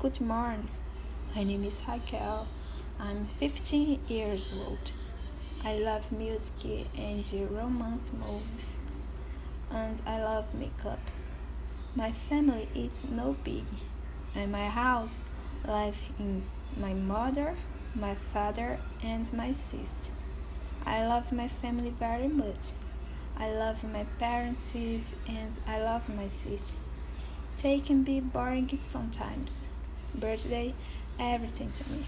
Good morning. My name is Raquel. I'm 15 years old. I love music and romance movies, and I love makeup. My family is no big. In my house, live in my mother, my father, and my sister. I love my family very much. I love my parents and I love my sister. They can be boring sometimes. Birthday, everything to me.